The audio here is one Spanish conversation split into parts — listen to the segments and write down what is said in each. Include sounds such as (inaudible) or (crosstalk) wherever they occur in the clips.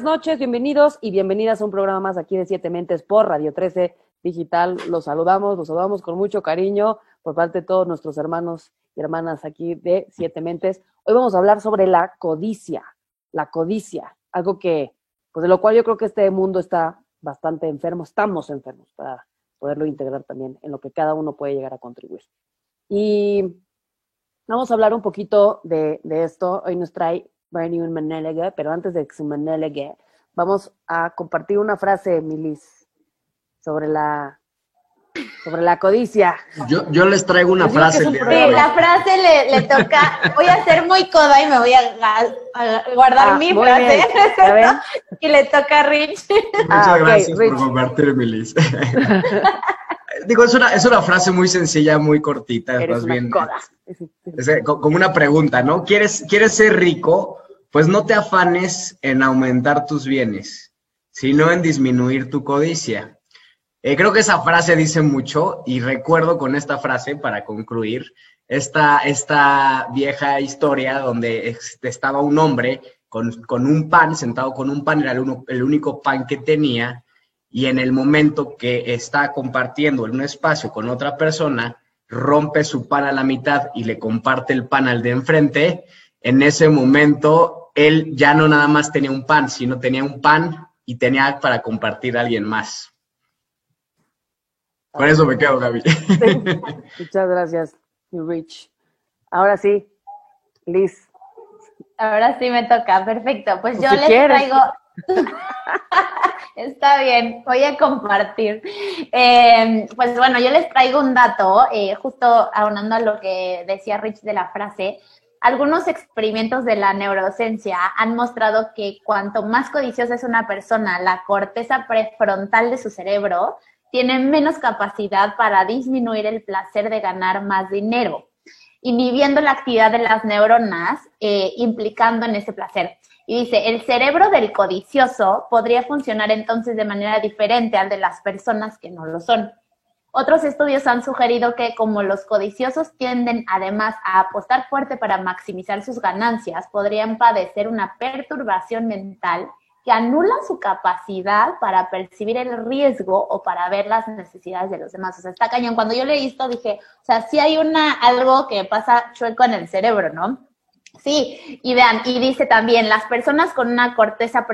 buenas noches, bienvenidos y bienvenidas a un programa más aquí de Siete Mentes por Radio 13 Digital. Los saludamos, los saludamos con mucho cariño por parte de todos nuestros hermanos y hermanas aquí de Siete Mentes. Hoy vamos a hablar sobre la codicia, la codicia, algo que, pues de lo cual yo creo que este mundo está bastante enfermo, estamos enfermos para poderlo integrar también en lo que cada uno puede llegar a contribuir. Y vamos a hablar un poquito de, de esto. Hoy nos trae Bernie un Menelegue, pero antes de que se Menelegue, vamos a compartir una frase, Milis, sobre la sobre la codicia. Yo, yo les traigo una frase. Sí, la frase le, le, toca, voy a ser muy coda y me voy a, a guardar ah, mi frase. (laughs) y le toca a Rich. Muchas ah, gracias por compartir, Milis. (laughs) Digo, es una, es una frase muy sencilla, muy cortita, más bien. Es, como una pregunta, ¿no? ¿Quieres, ¿Quieres ser rico? Pues no te afanes en aumentar tus bienes, sino en disminuir tu codicia. Eh, creo que esa frase dice mucho y recuerdo con esta frase, para concluir, esta, esta vieja historia donde estaba un hombre con, con, un pan, sentado con un pan, era el, uno, el único pan que tenía, y en el momento que está compartiendo en un espacio con otra persona, rompe su pan a la mitad y le comparte el pan al de enfrente, en ese momento él ya no nada más tenía un pan, sino tenía un pan y tenía para compartir a alguien más. Con eso me quedo, Gaby. (laughs) Muchas gracias, Rich. Ahora sí, Liz. Ahora sí me toca, perfecto. Pues, pues yo les traigo. (laughs) Está bien, voy a compartir. Eh, pues bueno, yo les traigo un dato, eh, justo aunando a lo que decía Rich de la frase. Algunos experimentos de la neurociencia han mostrado que cuanto más codiciosa es una persona, la corteza prefrontal de su cerebro tiene menos capacidad para disminuir el placer de ganar más dinero, inhibiendo la actividad de las neuronas, eh, implicando en ese placer. Y dice, el cerebro del codicioso podría funcionar entonces de manera diferente al de las personas que no lo son. Otros estudios han sugerido que como los codiciosos tienden además a apostar fuerte para maximizar sus ganancias, podrían padecer una perturbación mental que anula su capacidad para percibir el riesgo o para ver las necesidades de los demás. O sea, está cañón. Cuando yo leí esto dije, o sea, sí hay una, algo que pasa chueco en el cerebro, ¿no? Sí, y vean, y dice también, las personas con una corteza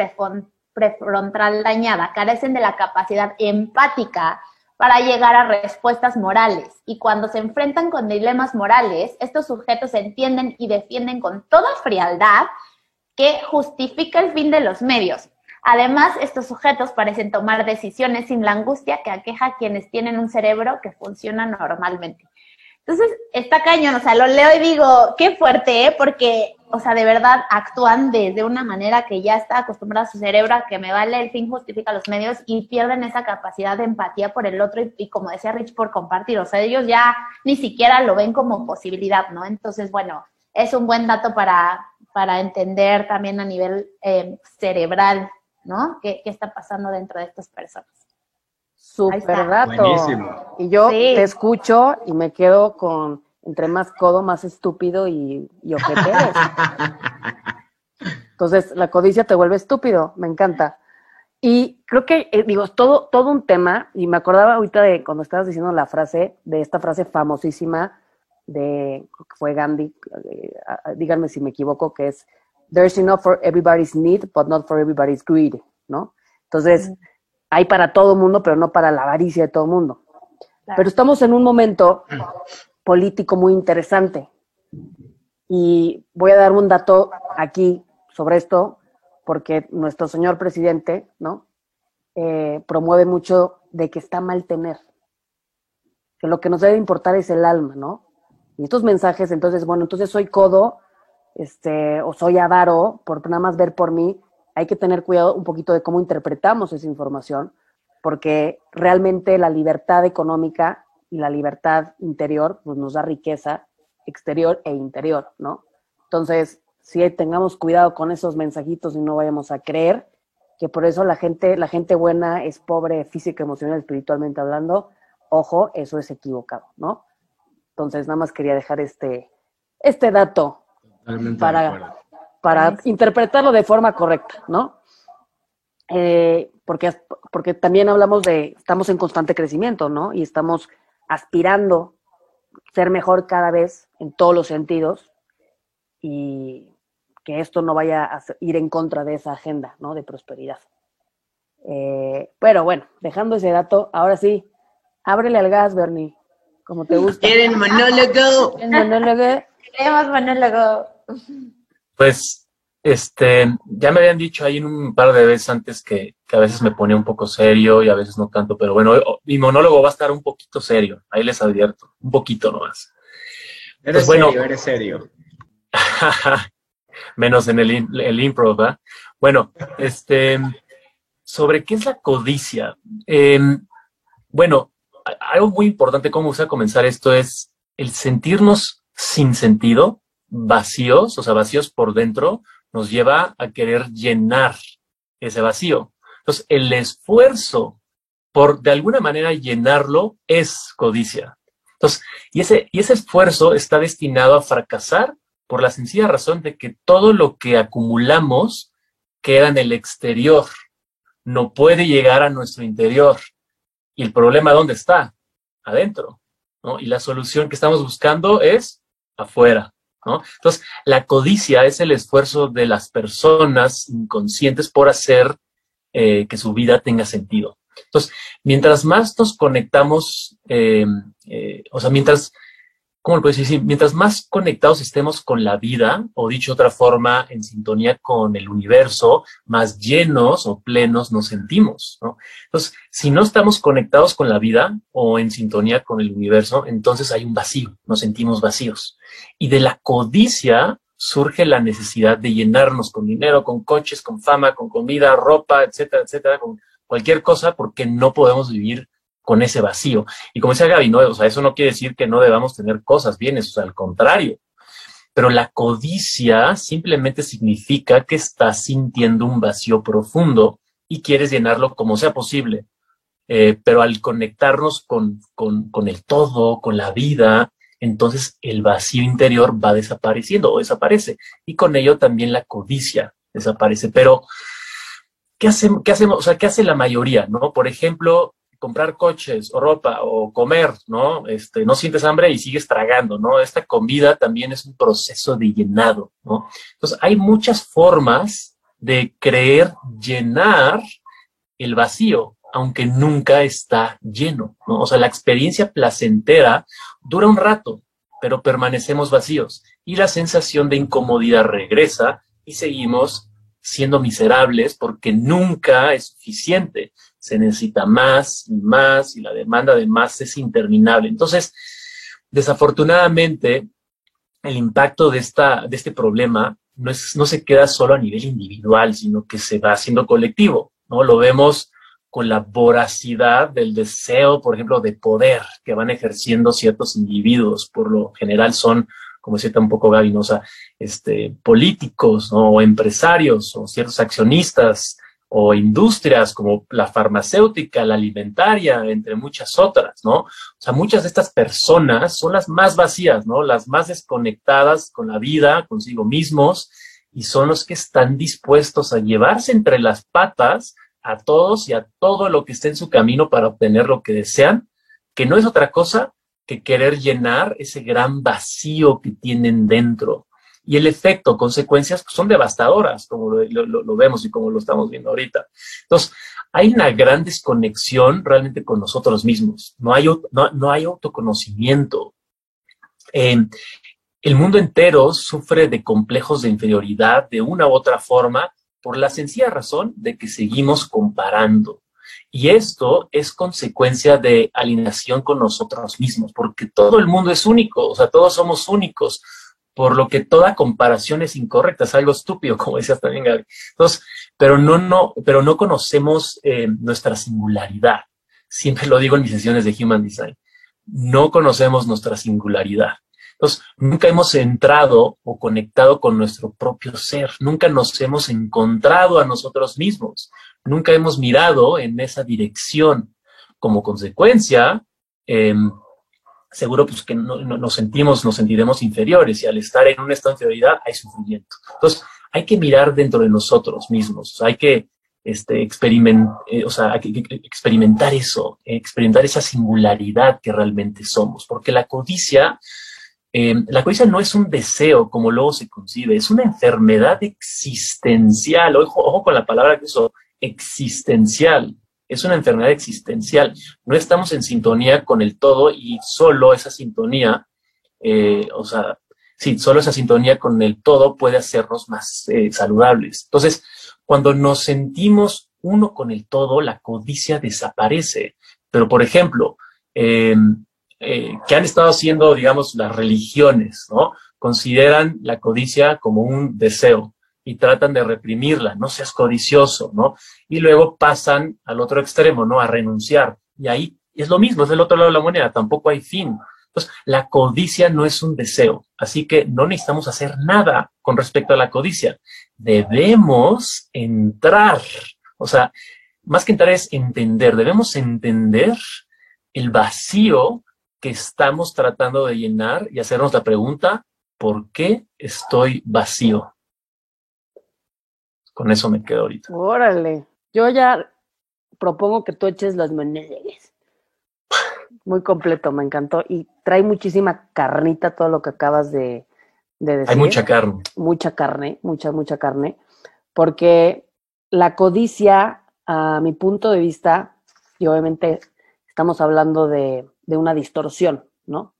prefrontal dañada carecen de la capacidad empática para llegar a respuestas morales. Y cuando se enfrentan con dilemas morales, estos sujetos entienden y defienden con toda frialdad que justifica el fin de los medios. Además, estos sujetos parecen tomar decisiones sin la angustia que aqueja a quienes tienen un cerebro que funciona normalmente. Entonces, está cañón, o sea, lo leo y digo, qué fuerte, ¿eh? Porque, o sea, de verdad actúan desde una manera que ya está acostumbrada a su cerebro a que me vale el fin justifica los medios y pierden esa capacidad de empatía por el otro y, como decía Rich, por compartir. O sea, ellos ya ni siquiera lo ven como posibilidad, ¿no? Entonces, bueno, es un buen dato para, para entender también a nivel eh, cerebral, ¿no? ¿Qué, ¿Qué está pasando dentro de estas personas? Super dato. Y yo te escucho y me quedo con entre más codo, más estúpido y, y Entonces, la codicia te vuelve estúpido, me encanta. Y creo que, eh, digo, todo, todo un tema, y me acordaba ahorita de cuando estabas diciendo la frase, de esta frase famosísima de, creo que fue Gandhi, eh, díganme si me equivoco, que es, There's enough for everybody's need, but not for everybody's greed, ¿no? Entonces, hay para todo mundo, pero no para la avaricia de todo mundo. Pero estamos en un momento político muy interesante. Y voy a dar un dato aquí sobre esto, porque nuestro señor presidente, ¿no? Eh, promueve mucho de que está mal tener. Que lo que nos debe importar es el alma, ¿no? Y estos mensajes, entonces, bueno, entonces soy codo, este, o soy avaro, por nada más ver por mí, hay que tener cuidado un poquito de cómo interpretamos esa información, porque realmente la libertad económica y la libertad interior pues, nos da riqueza exterior e interior, ¿no? Entonces, si tengamos cuidado con esos mensajitos y no vayamos a creer que por eso la gente, la gente buena es pobre física, emocional, espiritualmente hablando, ojo, eso es equivocado, ¿no? Entonces, nada más quería dejar este, este dato para, para interpretarlo de forma correcta, ¿no? eh, porque, porque también hablamos de, estamos en constante crecimiento, ¿no? Y estamos aspirando ser mejor cada vez en todos los sentidos y que esto no vaya a ir en contra de esa agenda, ¿no? De prosperidad. Eh, pero bueno, dejando ese dato, ahora sí, ábrele al gas, Bernie, como te gusta. ¿Quieren monólogo? ¿Quieren monólogo? Queremos monólogo. Pues este, ya me habían dicho ahí un par de veces antes que, a veces me ponía un poco serio y a veces no tanto, pero bueno, mi monólogo va a estar un poquito serio, ahí les advierto, un poquito nomás. Eres pues serio, eres serio. (laughs) menos en el, el improv, ¿verdad? Bueno, este, sobre qué es la codicia. Em, bueno, algo muy importante, como a comenzar esto, es el sentirnos sin sentido, vacíos, o sea, vacíos por dentro, nos lleva a querer llenar ese vacío. Entonces, el esfuerzo por de alguna manera llenarlo es codicia. Entonces, y ese, y ese esfuerzo está destinado a fracasar por la sencilla razón de que todo lo que acumulamos queda en el exterior, no puede llegar a nuestro interior. Y el problema, ¿dónde está? Adentro. ¿no? Y la solución que estamos buscando es afuera. Entonces, la codicia es el esfuerzo de las personas inconscientes por hacer eh, que su vida tenga sentido. Entonces, mientras más nos conectamos, eh, eh, o sea, mientras ¿cómo lo puedes decir? Mientras más conectados estemos con la vida, o dicho otra forma, en sintonía con el universo, más llenos o plenos nos sentimos, ¿no? Entonces, si no estamos conectados con la vida o en sintonía con el universo, entonces hay un vacío, nos sentimos vacíos. Y de la codicia surge la necesidad de llenarnos con dinero, con coches, con fama, con comida, ropa, etcétera, etcétera, con cualquier cosa, porque no podemos vivir con ese vacío. Y como decía Gaby, no, o sea, eso no quiere decir que no debamos tener cosas, bienes, o sea, al contrario. Pero la codicia simplemente significa que estás sintiendo un vacío profundo y quieres llenarlo como sea posible. Eh, pero al conectarnos con, con, con el todo, con la vida, entonces el vacío interior va desapareciendo o desaparece. Y con ello también la codicia desaparece. Pero, ¿qué hacemos? ¿Qué hacemos? O sea, ¿qué hace la mayoría? ¿No? Por ejemplo, comprar coches o ropa o comer, ¿no? Este, no sientes hambre y sigues tragando, ¿no? Esta comida también es un proceso de llenado, ¿no? Entonces, hay muchas formas de creer llenar el vacío, aunque nunca está lleno, ¿no? O sea, la experiencia placentera dura un rato, pero permanecemos vacíos y la sensación de incomodidad regresa y seguimos siendo miserables porque nunca es suficiente se necesita más y más y la demanda de más es interminable. Entonces, desafortunadamente, el impacto de, esta, de este problema no, es, no se queda solo a nivel individual, sino que se va haciendo colectivo, ¿no? Lo vemos con la voracidad del deseo, por ejemplo, de poder que van ejerciendo ciertos individuos, por lo general son, como decía un poco Gaby, este, políticos o empresarios o ciertos accionistas o industrias como la farmacéutica, la alimentaria, entre muchas otras, ¿no? O sea, muchas de estas personas son las más vacías, ¿no? Las más desconectadas con la vida, consigo mismos, y son los que están dispuestos a llevarse entre las patas a todos y a todo lo que esté en su camino para obtener lo que desean, que no es otra cosa que querer llenar ese gran vacío que tienen dentro. Y el efecto, consecuencias, pues, son devastadoras, como lo, vemos y como lo estamos viendo ahorita. Entonces, hay una gran desconexión realmente con nosotros mismos. No hay, no, hay autoconocimiento. el mundo entero sufre de complejos de inferioridad de una u otra forma por la sencilla razón de que seguimos comparando. Y esto es consecuencia de alineación con nosotros mismos, porque todo el mundo es único, o sea, todos somos únicos por lo que toda comparación es incorrecta, es algo estúpido, (laughs) como decías también, Gaby. Entonces, pero no, no, pero no conocemos eh, nuestra singularidad. Siempre lo digo en mis sesiones de Human Design. No conocemos nuestra singularidad. Entonces, nunca hemos entrado o conectado con nuestro propio ser, nunca nos hemos encontrado a nosotros mismos, nunca hemos mirado en esa dirección. Como consecuencia, eh, seguro pues que no, nos sentimos, nos sentiremos inferiores y al estar en un estado de inferioridad hay sufrimiento. Entonces, hay que mirar dentro de nosotros mismos, hay que este, eh, o sea, experimentar eso, experimentar esa singularidad que realmente somos, porque la codicia, em, la codicia no es un deseo como luego se concibe, es una enfermedad existencial, ojo, ojo con la palabra que uso, existencial, es una enfermedad existencial, no estamos en sintonía con el todo y solo esa sintonía, eh, o sea, sí, solo esa sintonía con el todo puede hacernos más eh, saludables. Entonces, cuando nos sentimos uno con el todo, la codicia desaparece. Pero, por ejemplo, em, eh, ¿qué han estado haciendo, digamos, las religiones? ¿no? Consideran la codicia como un deseo y tratan de reprimirla, no seas codicioso, ¿no? Y luego pasan al otro extremo, ¿no? A renunciar. Y ahí es lo mismo, es del otro lado de la moneda, tampoco hay fin. Entonces, la codicia no es un deseo, así que no necesitamos hacer nada con respecto a la codicia. Debemos entrar, o sea, más que entrar es entender, debemos entender el vacío que estamos tratando de llenar y hacernos la pregunta, ¿por qué estoy vacío? Con eso me quedo ahorita. Órale, yo ya propongo que tú eches las maneras muy completo, me encantó. Y trae muchísima carnita todo lo que acabas de, decir. Hay mucha carne. Mucha carne, mucha, mucha carne. Porque la codicia, a mi punto de vista, y obviamente estamos hablando de, de una distorsión, ¿no?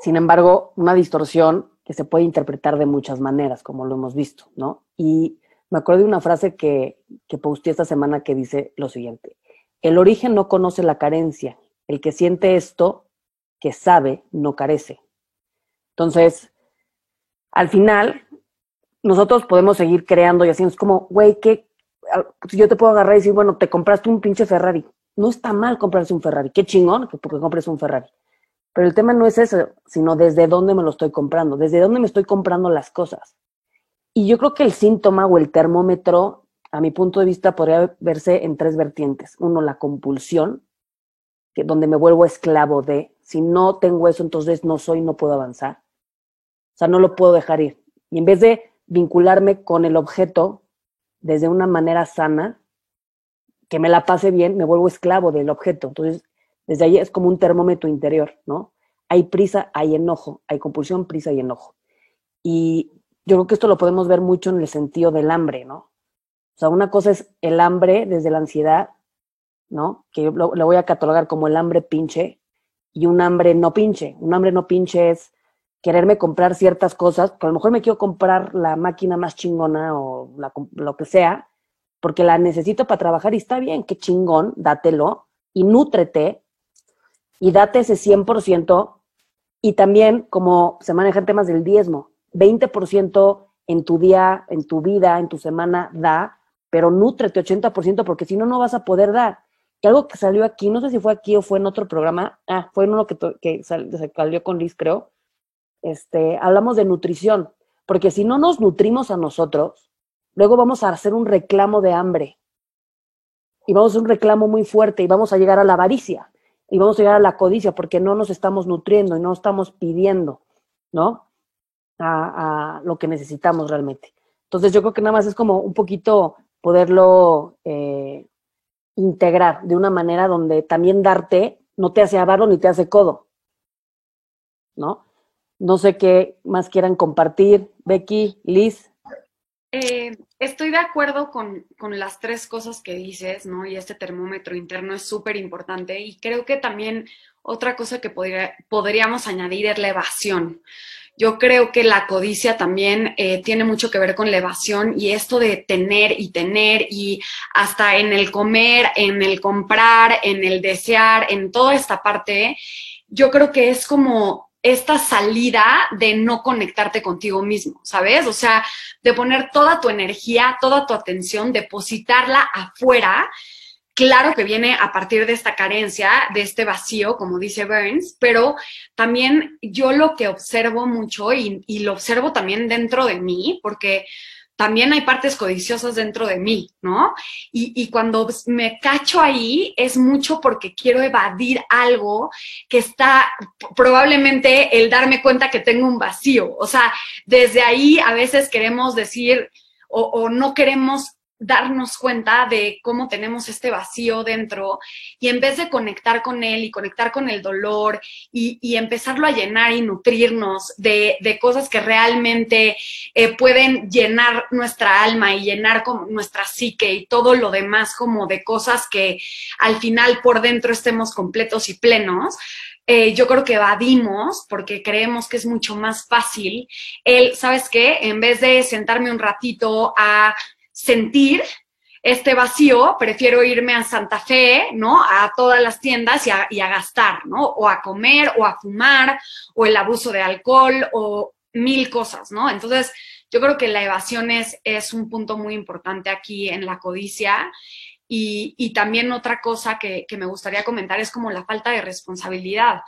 Sin embargo, una distorsión que se puede interpretar de muchas maneras, como lo hemos visto, ¿no? Y me acuerdo de una frase que, que posteé esta semana que dice lo siguiente, el origen no conoce la carencia, el que siente esto, que sabe, no carece. Entonces, al final, nosotros podemos seguir creando y haciendo, es como, güey, que yo te puedo agarrar y decir, bueno, te compraste un pinche Ferrari. No está mal comprarse un Ferrari, qué chingón porque compres un Ferrari. Pero el tema no es eso, sino desde dónde me lo estoy comprando, desde dónde me estoy comprando las cosas. Y yo creo que el síntoma o el termómetro, a mi punto de vista, podría verse en tres vertientes. Uno, la compulsión, donde me vuelvo esclavo de, si no tengo eso, entonces no soy, no puedo avanzar. O sea, no lo puedo dejar ir. Y en vez de vincularme con el objeto desde una manera sana, que me la pase bien, me vuelvo esclavo del objeto. Entonces, desde ahí es como un termómetro interior, ¿no? Hay prisa, hay enojo, hay compulsión, prisa y enojo. Y yo creo que esto lo podemos ver mucho en el sentido del hambre, ¿no? O sea, una cosa es el hambre desde la ansiedad ¿no? Que yo lo, voy a catalogar como el hambre pinche y un hambre no pinche. Un hambre no pinche es quererme comprar ciertas cosas, que a lo mejor me quiero comprar la máquina más chingona o lo que sea, porque la necesito para trabajar y está bien, qué chingón, dátelo y nútrete y date ese 100% y también como se manejan temas del diezmo, 20% en tu día, en tu vida, en tu semana da, pero nútrete 80% porque si no, no vas a poder dar. Y algo que salió aquí, no sé si fue aquí o fue en otro programa, ah, fue en uno que, que se salió con Liz, creo, este, hablamos de nutrición, porque si no nos nutrimos a nosotros, luego vamos a hacer un reclamo de hambre, y vamos a hacer un reclamo muy fuerte, y vamos a llegar a la avaricia, y vamos a llegar a la codicia, porque no nos estamos nutriendo y no estamos pidiendo, ¿no? A, lo que necesitamos realmente. Entonces yo creo que nada más es como un poquito poderlo eh, integrar de una manera donde también darte no te hace avaro ni te hace codo. ¿No? No sé qué más quieran compartir. Becky, Liz. Eh, estoy de acuerdo con, con, las tres cosas que dices, ¿no? Y este termómetro interno es súper importante. Y creo que también otra cosa que podría, podríamos añadir es la evasión. Yo creo que la codicia también eh, tiene mucho que ver con la evasión y esto de tener y tener y hasta en el comer, en el comprar, en el desear, en toda esta parte, yo creo que es como esta salida de no conectarte contigo mismo, ¿sabes? O sea, de poner toda tu energía, toda tu atención, depositarla afuera Claro que viene a partir de esta carencia, de este vacío, como dice Burns, pero también yo lo que observo mucho y, lo observo también dentro de mí, porque también hay partes codiciosas dentro de mí, ¿no? Y, y, cuando me cacho ahí es mucho porque quiero evadir algo que está probablemente el darme cuenta que tengo un vacío. O sea, desde ahí a veces queremos decir o, o no queremos darnos cuenta de cómo tenemos este vacío dentro y en vez de conectar con él y conectar con el dolor y, empezarlo a llenar y nutrirnos de, cosas que realmente eh, pueden llenar nuestra alma y llenar como nuestra psique y todo lo demás como de cosas que al final por dentro estemos completos y plenos, eh, yo creo que evadimos porque creemos que es mucho más fácil el, ¿sabes qué? En vez de sentarme un ratito a sentir este vacío, prefiero irme a Santa Fe, ¿no? A todas las tiendas y a, y gastar, ¿no? O a comer, o a fumar, o el abuso de alcohol, o mil cosas, ¿no? Entonces, yo creo que la evasión es, es un punto muy importante aquí en la codicia y, también otra cosa que, me gustaría comentar es como la falta de responsabilidad.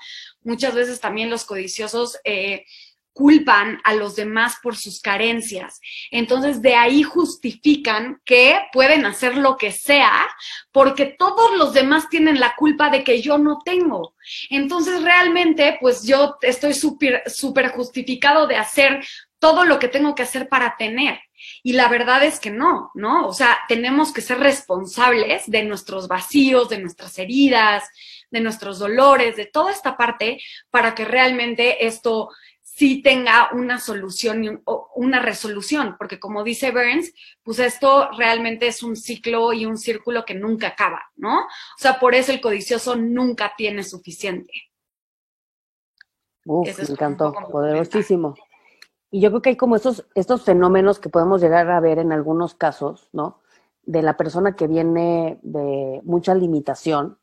Muchas veces también los codiciosos eh, culpan a los demás por sus carencias. Entonces de ahí justifican que pueden hacer lo que sea porque todos los demás tienen la culpa de que yo no tengo. Entonces realmente pues yo estoy súper super justificado de hacer todo lo que tengo que hacer para tener. Y la verdad es que no, ¿no? O sea, tenemos que ser responsables de nuestros vacíos, de nuestras heridas, de nuestros dolores, de toda esta parte para que realmente esto sí tenga una solución o una resolución, porque como dice Burns, pues esto realmente es un ciclo y un círculo que nunca acaba, ¿no? O sea, por eso el codicioso nunca tiene suficiente. Uf, me encantó, poderosísimo. Y yo creo que hay como estos, estos fenómenos que podemos llegar a ver en algunos casos, ¿no? De la persona que viene de mucha limitación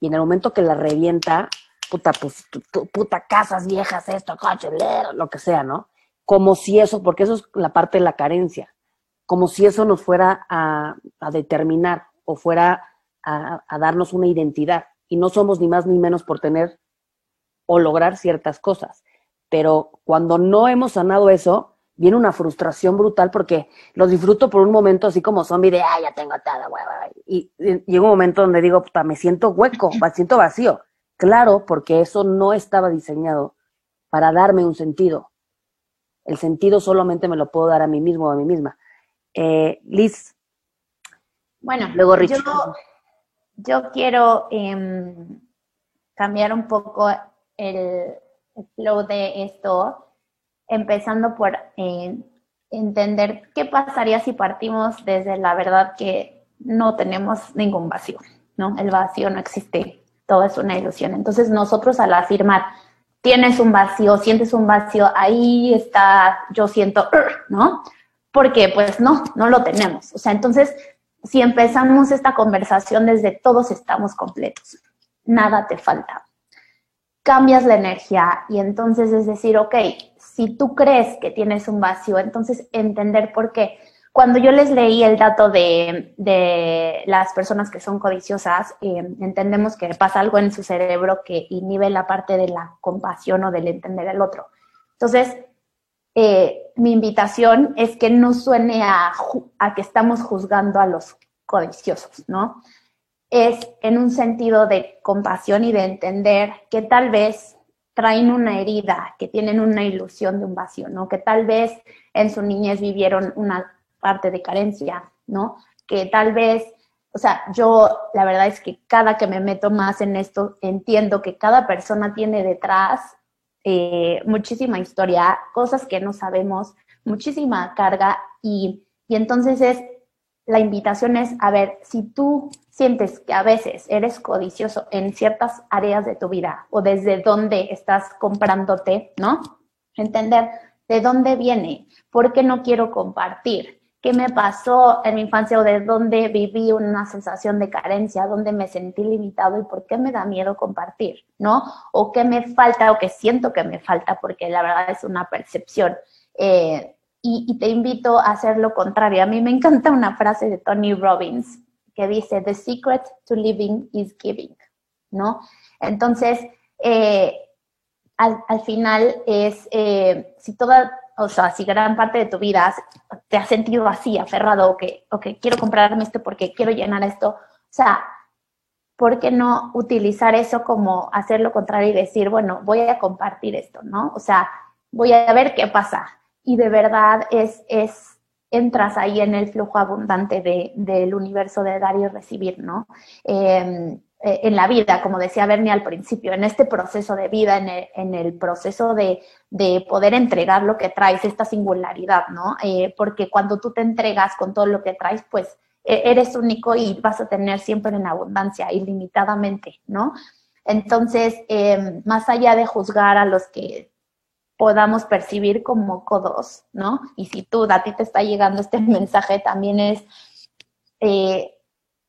y en el momento que la revienta, puta, pues, puta, casas viejas, esto, coche, lo que sea, ¿no? Como si eso, porque eso es la parte de la carencia, como si eso nos fuera a, determinar o fuera a, a darnos una identidad. Y no somos ni más ni menos por tener o lograr ciertas cosas pero cuando no hemos sanado eso, viene una frustración brutal porque los disfruto por un momento así como zombie de, ah, ya tengo todo, y, y llega un momento donde digo, puta, me siento hueco, me siento vacío. Claro, porque eso no estaba diseñado para darme un sentido. El sentido solamente me lo puedo dar a mí mismo o a mí misma. Eh, Liz. Bueno, luego Yo, yo quiero em, cambiar un poco el, flow de esto, empezando por eh, entender qué pasaría si partimos desde la verdad que no tenemos ningún vacío, ¿no? El vacío no existe, todo es una ilusión. Entonces nosotros al afirmar, tienes un vacío, sientes un vacío, ahí está, yo siento, ¿no? Porque pues no, no lo tenemos. O sea, entonces, si empezamos esta conversación desde todos estamos completos, nada te falta, cambias la energía y entonces es decir, ok, si tú crees que tienes un vacío, entonces entender por qué. Cuando yo les leí el dato de, las personas que son codiciosas, eh, entendemos que pasa algo en su cerebro que inhibe la parte de la compasión o del entender al otro. Entonces, eh, mi invitación es que no suene a, a que estamos juzgando a los codiciosos, ¿no? es en un sentido de compasión y de entender que tal vez traen una herida, que tienen una ilusión de un vacío, ¿no? Que tal vez en su niñez vivieron una parte de carencia, ¿no? Que tal vez, o sea, yo la verdad es que cada que me meto más en esto, entiendo que cada persona tiene detrás eh, muchísima historia, cosas que no sabemos, muchísima carga y, y entonces es, la invitación es, a ver, si tú sientes que a veces eres codicioso en ciertas áreas de tu vida o desde dónde estás comprándote, ¿no? Entender de dónde viene, por qué no quiero compartir, qué me pasó en mi infancia o de dónde viví una sensación de carencia, dónde me sentí limitado y por qué me da miedo compartir, ¿no? O qué me falta o qué siento que me falta, porque la verdad es una percepción. Eh, y, te invito a hacer lo contrario. A mí me encanta una frase de Tony Robbins que dice, The secret to living is giving, ¿no? Entonces, eh, al, final es, eh, si toda, o sea, si gran parte de tu vida te has sentido así, aferrado, o que, o que quiero comprarme esto porque quiero llenar esto, o sea, ¿por qué no utilizar eso como hacer lo contrario y decir, bueno, voy a compartir esto, ¿no? O sea, voy a ver qué pasa. Y de verdad es, es entras ahí en el flujo abundante de, del universo de dar y recibir, ¿no? Em, eh, en la vida, como decía Bernie al principio, en este proceso de vida, en el, proceso de, poder entregar lo que traes, esta singularidad, ¿no? Eh, porque cuando tú te entregas con todo lo que traes, pues e, eres único y vas a tener siempre en abundancia, ilimitadamente, ¿no? Entonces, em, más allá de juzgar a los que podamos percibir como codos, ¿no? Y si tú, a ti te está llegando este (laughs) mensaje, también es, eh,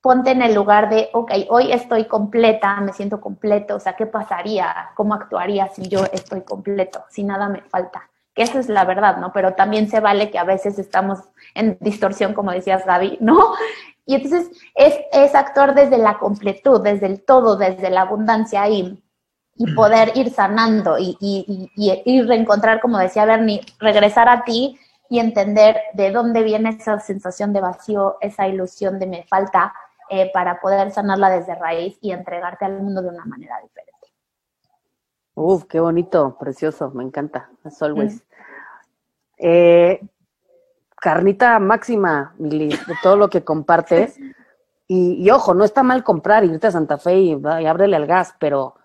ponte en el lugar de, ok, hoy estoy completa, me siento completo, o sea, ¿qué pasaría? ¿Cómo actuaría si yo estoy completo, si nada me falta? Que esa es la verdad, ¿no? Pero también se vale que a veces estamos en distorsión, como decías Gaby, ¿no? Y entonces es, es actuar desde la completud, desde el todo, desde la abundancia y y poder ir sanando y, y, y, reencontrar, como decía Bernie, regresar a ti y entender de dónde viene esa sensación de vacío, esa ilusión de me falta, eh, para poder sanarla desde raíz y entregarte al mundo de una manera diferente. Uf, qué bonito, precioso, me encanta, as always. Eh, carnita máxima, Mili, de todo lo que compartes. (laughs) Y, ojo, no está mal comprar, irte a Santa Fe y, y ábrele al gas, pero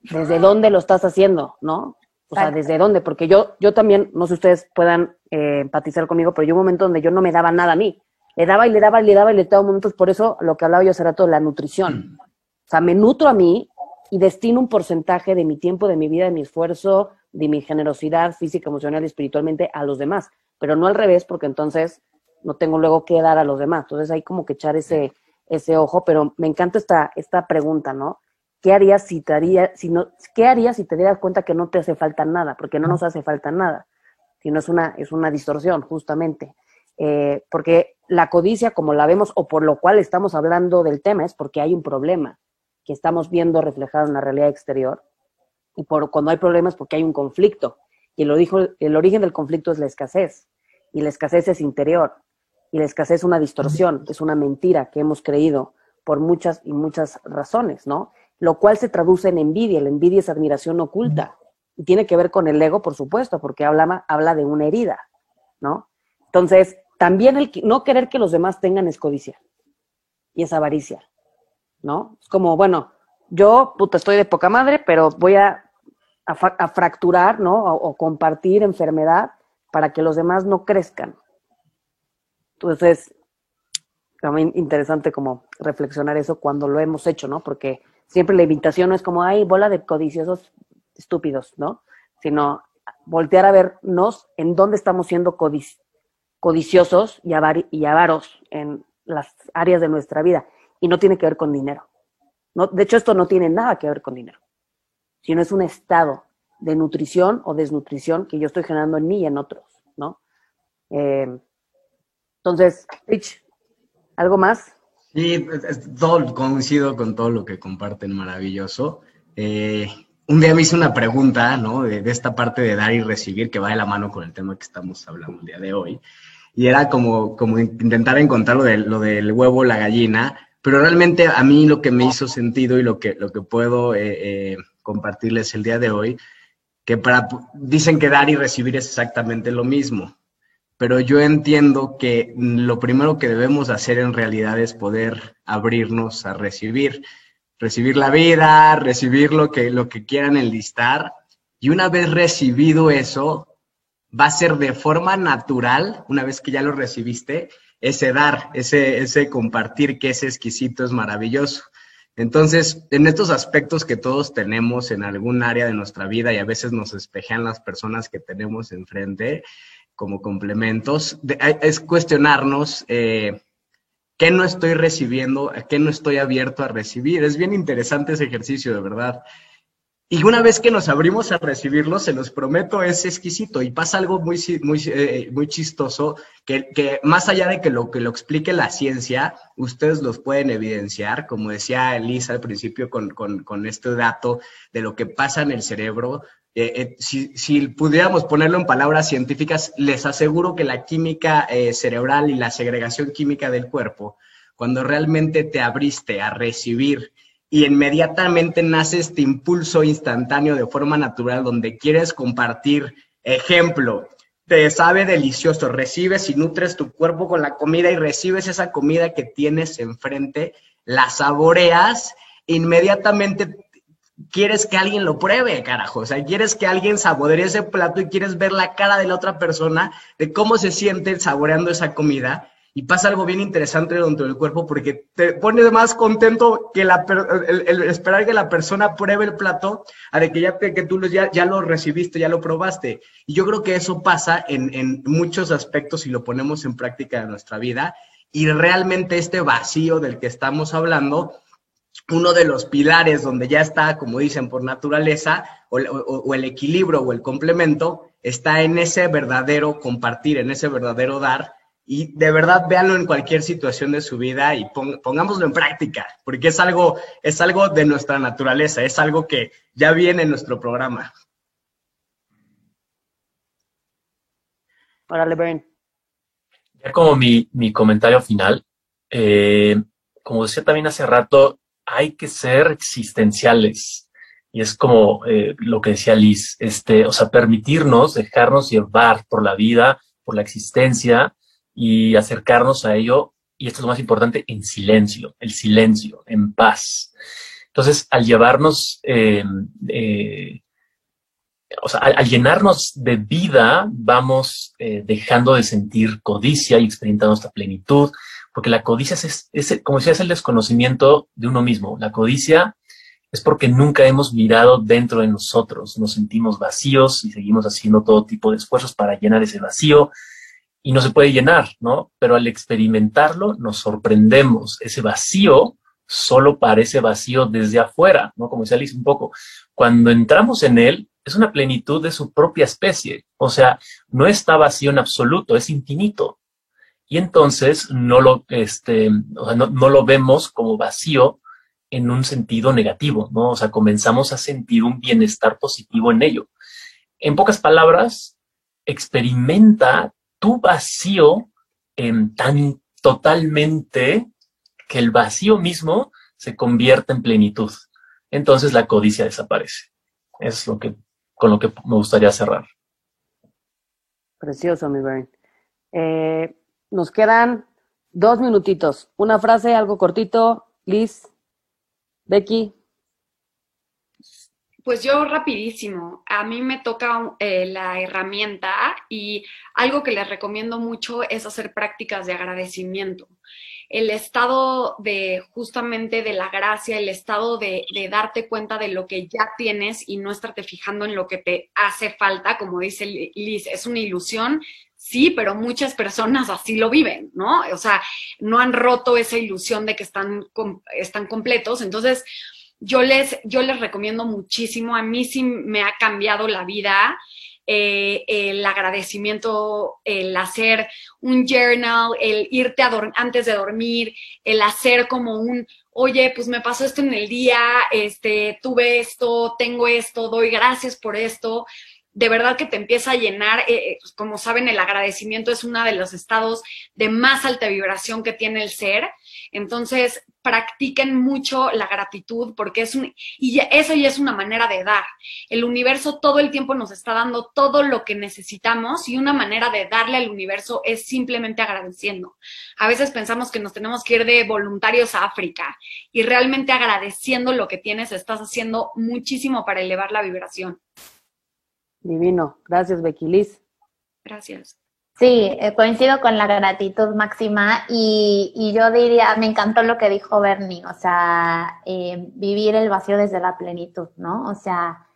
desde dónde lo estás haciendo, ¿no? O sea, desde dónde, porque yo, yo también, no sé si ustedes puedan eh, empatizar conmigo, pero yo un momento donde yo no me daba nada a mí. Le daba y le daba y le daba y le daba momentos, por eso lo que hablaba yo hace rato la nutrición. O sea, me nutro a mí y destino un porcentaje de mi tiempo, de mi vida, de mi esfuerzo, de mi generosidad física, emocional y espiritualmente a los demás, pero no al revés, porque entonces no tengo luego que dar a los demás. Entonces hay como que echar ese, ese ojo, pero me encanta esta, esta pregunta, ¿no? ¿qué harías si te haría, si no, qué harías si te dieras cuenta que no te hace falta nada? Porque no nos hace falta nada, sino es una, es una distorsión, justamente. Eh, porque la codicia, como la vemos, o por lo cual estamos hablando del tema, es porque hay un problema que estamos viendo reflejado en la realidad exterior. Y por, cuando hay problemas, porque hay un conflicto. Y el, el origen del conflicto es la escasez. Y la escasez es interior. Y la escasez es una distorsión, es una mentira que hemos creído por muchas y muchas razones, ¿no? lo cual se traduce en envidia. La envidia es admiración oculta. Y tiene que ver con el ego, por supuesto, porque habla, habla de una herida, ¿no? Entonces, también el no querer que los demás tengan es codicia y es avaricia, ¿no? Es como, bueno, yo, puta, estoy de poca madre, pero voy a, a, fracturar, ¿no? O, compartir enfermedad para que los demás no crezcan. Entonces, también interesante como reflexionar eso cuando lo hemos hecho, ¿no? Porque siempre la invitación no es como, ay, bola de codiciosos estúpidos, ¿no? Sino voltear a vernos en dónde estamos siendo codiciosos y, y avaros en las áreas de nuestra vida. Y no tiene que ver con dinero. De hecho, esto no tiene nada que ver con dinero, sino es un estado de nutrición o desnutrición que yo estoy generando en mí y en otros, ¿no? Eh, entonces, Rich, ¿algo más? Sí, todo, coincido con todo lo que comparten, maravilloso. Eh, un día me hice una pregunta, ¿no? De, esta parte de dar y recibir, que va de la mano con el tema que estamos hablando el día de hoy. Y era como, como intentar encontrar lo, de, lo del huevo, la gallina, pero realmente a mí lo que me hizo sentido y lo que, lo que puedo eh, eh, compartirles el día de hoy, que para, dicen que dar y recibir es exactamente lo mismo pero yo entiendo que lo primero que debemos hacer en realidad es poder abrirnos a recibir, recibir la vida, recibir lo que, lo que quieran enlistar, y una vez recibido eso, va a ser de forma natural, una vez que ya lo recibiste, ese dar, ese, ese compartir que es exquisito, es maravilloso. Entonces, en estos aspectos que todos tenemos en algún área de nuestra vida y a veces nos espejean las personas que tenemos enfrente, como complementos, es cuestionarnos eh, qué no estoy recibiendo, qué no estoy abierto a recibir. Es bien interesante ese ejercicio, de verdad. Y una vez que nos abrimos a recibirlo, se los prometo, es exquisito. Y pasa algo muy, muy, eh, muy chistoso, que, que, más allá de que lo que lo explique la ciencia, ustedes los pueden evidenciar, como decía Elisa al principio con, con, con este dato de lo que pasa en el cerebro. Eh, eh, si, si, pudiéramos ponerlo en palabras científicas, les aseguro que la química cerebral y la segregación química del cuerpo, cuando realmente te abriste a recibir y inmediatamente nace este impulso instantáneo de forma natural donde quieres compartir, ejemplo, te sabe delicioso, recibes y nutres tu cuerpo con la comida y recibes esa comida que tienes enfrente, la saboreas, inmediatamente quieres que alguien lo pruebe, carajo. O sea, quieres que alguien saboree ese plato y quieres ver la cara de la otra persona, de cómo se siente saboreando esa comida. Y pasa algo bien interesante dentro del cuerpo porque te pone más contento que la, el, esperar que la persona pruebe el plato a de que ya que tú ya, ya lo recibiste, ya lo probaste. Y yo creo que eso pasa en, en muchos aspectos y lo ponemos en práctica en nuestra vida. Y realmente este vacío del que estamos hablando uno de los pilares donde ya está, como dicen, por naturaleza, o, el equilibrio o el complemento, está en ese verdadero compartir, en ese verdadero dar. Y de verdad véanlo en cualquier situación de su vida y pongámoslo en práctica, porque es algo, es algo de nuestra naturaleza, es algo que ya viene en nuestro programa. Órale, Ben. Ya como mi, comentario final, eh, como decía también hace rato, hay que ser existenciales. Y es como eh, lo que decía Liz, este, o sea, permitirnos, dejarnos llevar por la vida, por la existencia y acercarnos a ello, y esto es lo más importante, en silencio, el silencio, en paz. Entonces, al llevarnos, em, eh, o sea, al, llenarnos de vida, vamos eh, dejando de sentir codicia y experimentando nuestra plenitud, porque la codicia es, como decía, es el desconocimiento de uno mismo. La codicia es porque nunca hemos mirado dentro de nosotros, nos sentimos vacíos y seguimos haciendo todo tipo de esfuerzos para llenar ese vacío y no se puede llenar, ¿no? Pero al experimentarlo nos sorprendemos. Ese vacío solo parece vacío desde afuera, ¿no? Como decía Alice un poco. Cuando entramos en él, es una plenitud de su propia especie. O sea, no está vacío en absoluto, es infinito y entonces no lo, este, no, lo vemos como vacío en un sentido negativo, ¿no? O sea, comenzamos a sentir un bienestar positivo en ello. En pocas palabras, experimenta tu vacío en tan totalmente que el vacío mismo se convierte en plenitud. Entonces la codicia desaparece. Es lo que, con lo que me gustaría cerrar. Precioso, mi Bern. Eh, nos quedan dos minutitos. Una frase, algo cortito. Liz, Becky. Pues yo rapidísimo, a mí me toca eh, la herramienta y algo que les recomiendo mucho es hacer prácticas de agradecimiento. El estado de justamente de la gracia, el estado de, de, darte cuenta de lo que ya tienes y no estarte fijando en lo que te hace falta, como dice Liz, es una ilusión Sí, pero muchas personas así lo viven, ¿no? O sea, no han roto esa ilusión de que están, están completos. Entonces, yo les, yo les recomiendo muchísimo, a mí sí me ha cambiado la vida. Eh, el agradecimiento, el hacer un journal, el irte antes de dormir, el hacer como un, oye, pues me pasó esto en el día, este, tuve esto, tengo esto, doy gracias por esto de verdad que te empieza a llenar, eh, eh, pues, como saben, el agradecimiento es uno de los estados de más alta vibración que tiene el ser. Entonces, practiquen mucho la gratitud porque es un, y eso ya es una manera de dar. El universo todo el tiempo nos está dando todo lo que necesitamos y una manera de darle al universo es simplemente agradeciendo. A veces pensamos que nos tenemos que ir de voluntarios a África y realmente agradeciendo lo que tienes estás haciendo muchísimo para elevar la vibración. Divino. Gracias, Becky Liz. Gracias. Sí, eh, coincido con la gratitud máxima y, yo diría, me encantó lo que dijo Bernie, o sea, eh, vivir el vacío desde la plenitud, ¿no? O sea,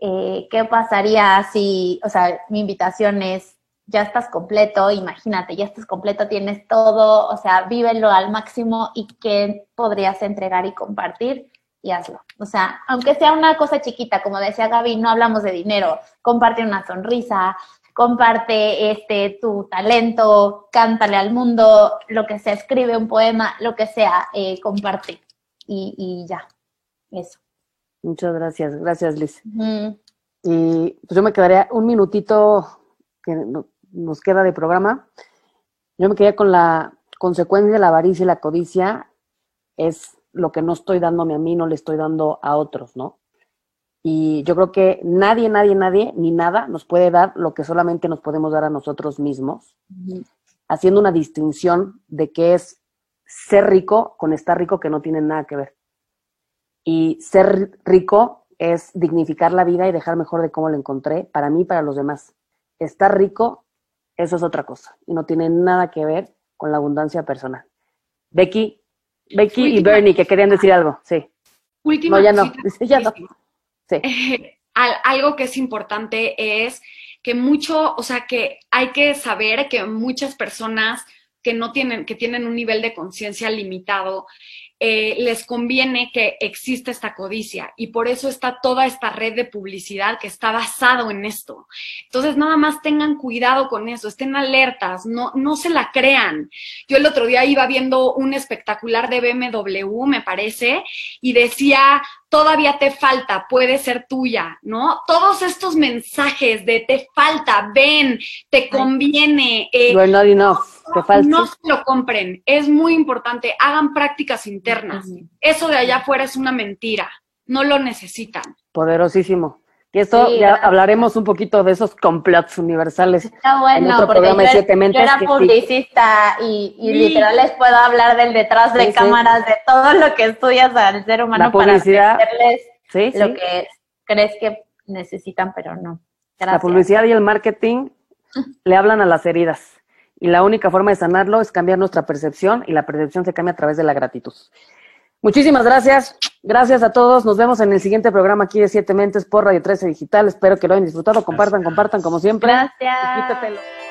eh, ¿qué pasaría si, o sea, mi invitación es, ya estás completo, imagínate, ya estás completo, tienes todo, o sea, vívelo al máximo y qué podrías entregar y compartir y hazlo. O sea, aunque sea una cosa chiquita, como decía Gaby, no hablamos de dinero, comparte una sonrisa, comparte este tu talento, cántale al mundo, lo que sea, escribe un poema, lo que sea, eh, comparte. Y, ya, eso. Muchas gracias, gracias Liz. Y pues yo me quedaría un minutito que nos queda de programa. Yo me quedaría con la consecuencia de la avaricia y la codicia, es lo que no estoy dándome a mí, no le estoy dando a otros, ¿no? Y yo creo que nadie, nadie, nadie, ni nada nos puede dar lo que solamente nos podemos dar a nosotros mismos, haciendo una distinción de qué es ser rico con estar rico que no tienen nada que ver. Y ser rico es dignificar la vida y dejar mejor de cómo lo encontré, para mí y para los demás. Estar rico, eso es otra cosa y no tiene nada que ver con la abundancia personal. Becky, Becky y Bernie, que querían decir algo, sí. Última no, ya no, (laughs) ya no. (laughs) algo que es importante es que mucho, o sea, que hay que saber que muchas personas que no tienen, que tienen un nivel de conciencia limitado, eh, les conviene que exista esta codicia y por eso está toda esta red de publicidad que está basado en esto. Entonces, nada más tengan cuidado con eso, estén alertas, no, no se la crean. Yo el otro día iba viendo un espectacular de BMW, me parece, y decía, todavía te falta, puede ser tuya, ¿no? Todos estos mensajes de te falta, ven, te conviene. Eh, not enough, te falta. No se lo compren, es muy importante, hagan prácticas internas. Eso de allá afuera es una mentira, no lo necesitan. Poderosísimo. Y esto ya hablaremos un poquito de esos complots universales. Está bueno, en otro programa de siete mentes. Yo era publicista y, literal les puedo hablar del detrás de cámaras, de todo lo que estudias al ser humano para ofrecerles lo que crees que necesitan, pero no. La publicidad y el marketing (laughs) le hablan a las heridas. Y la única forma de sanarlo es cambiar nuestra percepción y la percepción se cambia a través de la gratitud. Muchísimas gracias. Gracias a todos. Nos vemos en el siguiente programa aquí de Siete Mentes por Radio 13 Digital. Espero que lo hayan disfrutado. Compartan, compartan como siempre. Gracias.